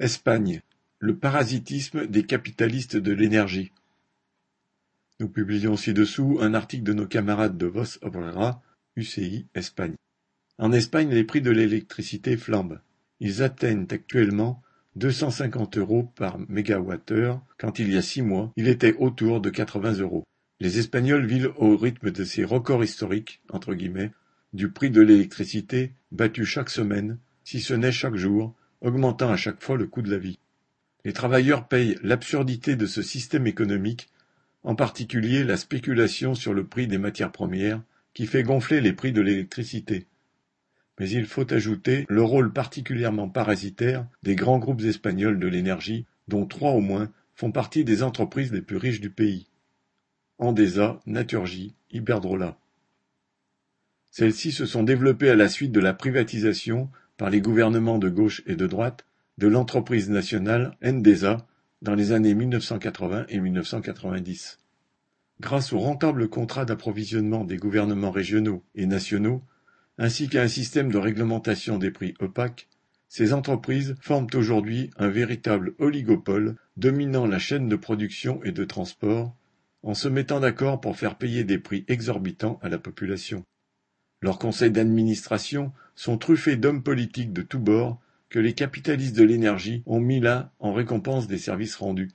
Espagne: le parasitisme des capitalistes de l'énergie. Nous publions ci-dessous un article de nos camarades de Vos Obrera, UCI, Espagne. En Espagne, les prix de l'électricité flambent. Ils atteignent actuellement 250 euros par mégawattheure, quand il y a six mois, il était autour de 80 euros. Les Espagnols vivent au rythme de ces records historiques, entre guillemets, du prix de l'électricité battu chaque semaine, si ce n'est chaque jour, augmentant à chaque fois le coût de la vie. Les travailleurs payent l'absurdité de ce système économique, en particulier la spéculation sur le prix des matières premières, qui fait gonfler les prix de l'électricité. Mais il faut ajouter le rôle particulièrement parasitaire des grands groupes espagnols de l'énergie, dont trois au moins font partie des entreprises les plus riches du pays. Endesa, Naturgy, Iberdrola. Celles-ci se sont développées à la suite de la privatisation par les gouvernements de gauche et de droite de l'entreprise nationale Endesa dans les années 1980 et 1990. Grâce aux rentables contrats d'approvisionnement des gouvernements régionaux et nationaux, ainsi qu'à un système de réglementation des prix opaque, ces entreprises forment aujourd'hui un véritable oligopole dominant la chaîne de production et de transport, en se mettant d'accord pour faire payer des prix exorbitants à la population. Leurs conseils d'administration sont truffés d'hommes politiques de tous bords que les capitalistes de l'énergie ont mis là en récompense des services rendus.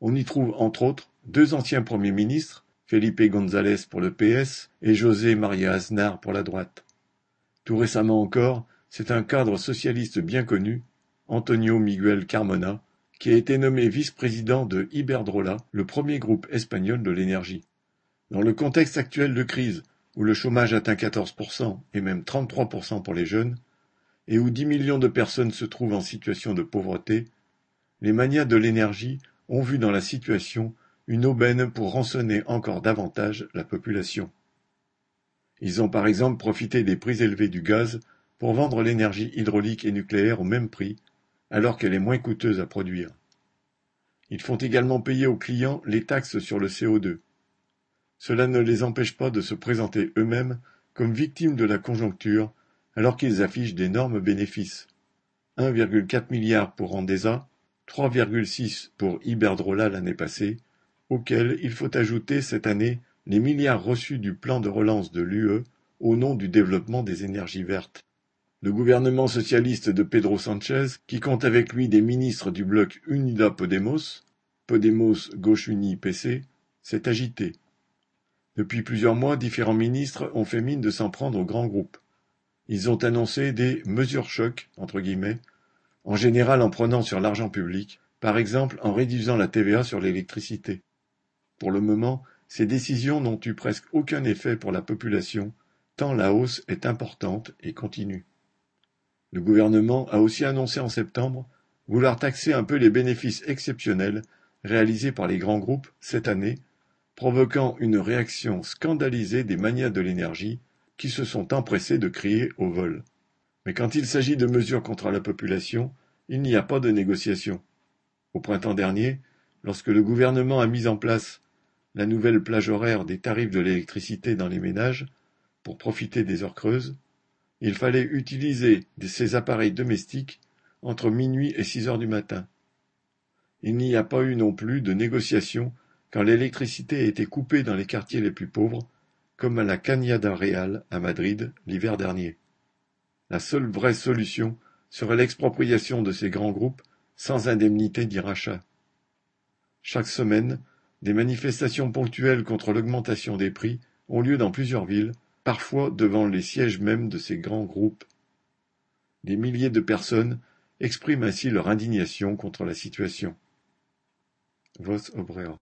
On y trouve entre autres deux anciens premiers ministres, Felipe González pour le PS et José María Aznar pour la droite. Tout récemment encore, c'est un cadre socialiste bien connu, Antonio Miguel Carmona, qui a été nommé vice-président de Iberdrola, le premier groupe espagnol de l'énergie. Dans le contexte actuel de crise où le chômage atteint 14% et même 33% pour les jeunes, et où 10 millions de personnes se trouvent en situation de pauvreté, les manias de l'énergie ont vu dans la situation une aubaine pour rançonner encore davantage la population. Ils ont par exemple profité des prix élevés du gaz pour vendre l'énergie hydraulique et nucléaire au même prix, alors qu'elle est moins coûteuse à produire. Ils font également payer aux clients les taxes sur le CO2, cela ne les empêche pas de se présenter eux-mêmes comme victimes de la conjoncture alors qu'ils affichent d'énormes bénéfices. 1,4 milliard pour Endesa, 3,6 pour Iberdrola l'année passée, auxquels il faut ajouter cette année les milliards reçus du plan de relance de l'UE au nom du développement des énergies vertes. Le gouvernement socialiste de Pedro Sanchez, qui compte avec lui des ministres du bloc Unida Podemos, Podemos Gauche Unie PC, s'est agité. Depuis plusieurs mois, différents ministres ont fait mine de s'en prendre aux grands groupes. Ils ont annoncé des mesures chocs, entre guillemets, en général en prenant sur l'argent public, par exemple en réduisant la TVA sur l'électricité. Pour le moment, ces décisions n'ont eu presque aucun effet pour la population, tant la hausse est importante et continue. Le gouvernement a aussi annoncé en septembre vouloir taxer un peu les bénéfices exceptionnels réalisés par les grands groupes cette année provoquant une réaction scandalisée des manias de l'énergie, qui se sont empressés de crier au vol. Mais quand il s'agit de mesures contre la population, il n'y a pas de négociation. Au printemps dernier, lorsque le gouvernement a mis en place la nouvelle plage horaire des tarifs de l'électricité dans les ménages, pour profiter des heures creuses, il fallait utiliser ces appareils domestiques entre minuit et six heures du matin. Il n'y a pas eu non plus de négociation quand l'électricité a été coupée dans les quartiers les plus pauvres, comme à la Cañada Real à Madrid l'hiver dernier. La seule vraie solution serait l'expropriation de ces grands groupes sans indemnité ni rachat. Chaque semaine, des manifestations ponctuelles contre l'augmentation des prix ont lieu dans plusieurs villes, parfois devant les sièges mêmes de ces grands groupes. Des milliers de personnes expriment ainsi leur indignation contre la situation. Vos Obrera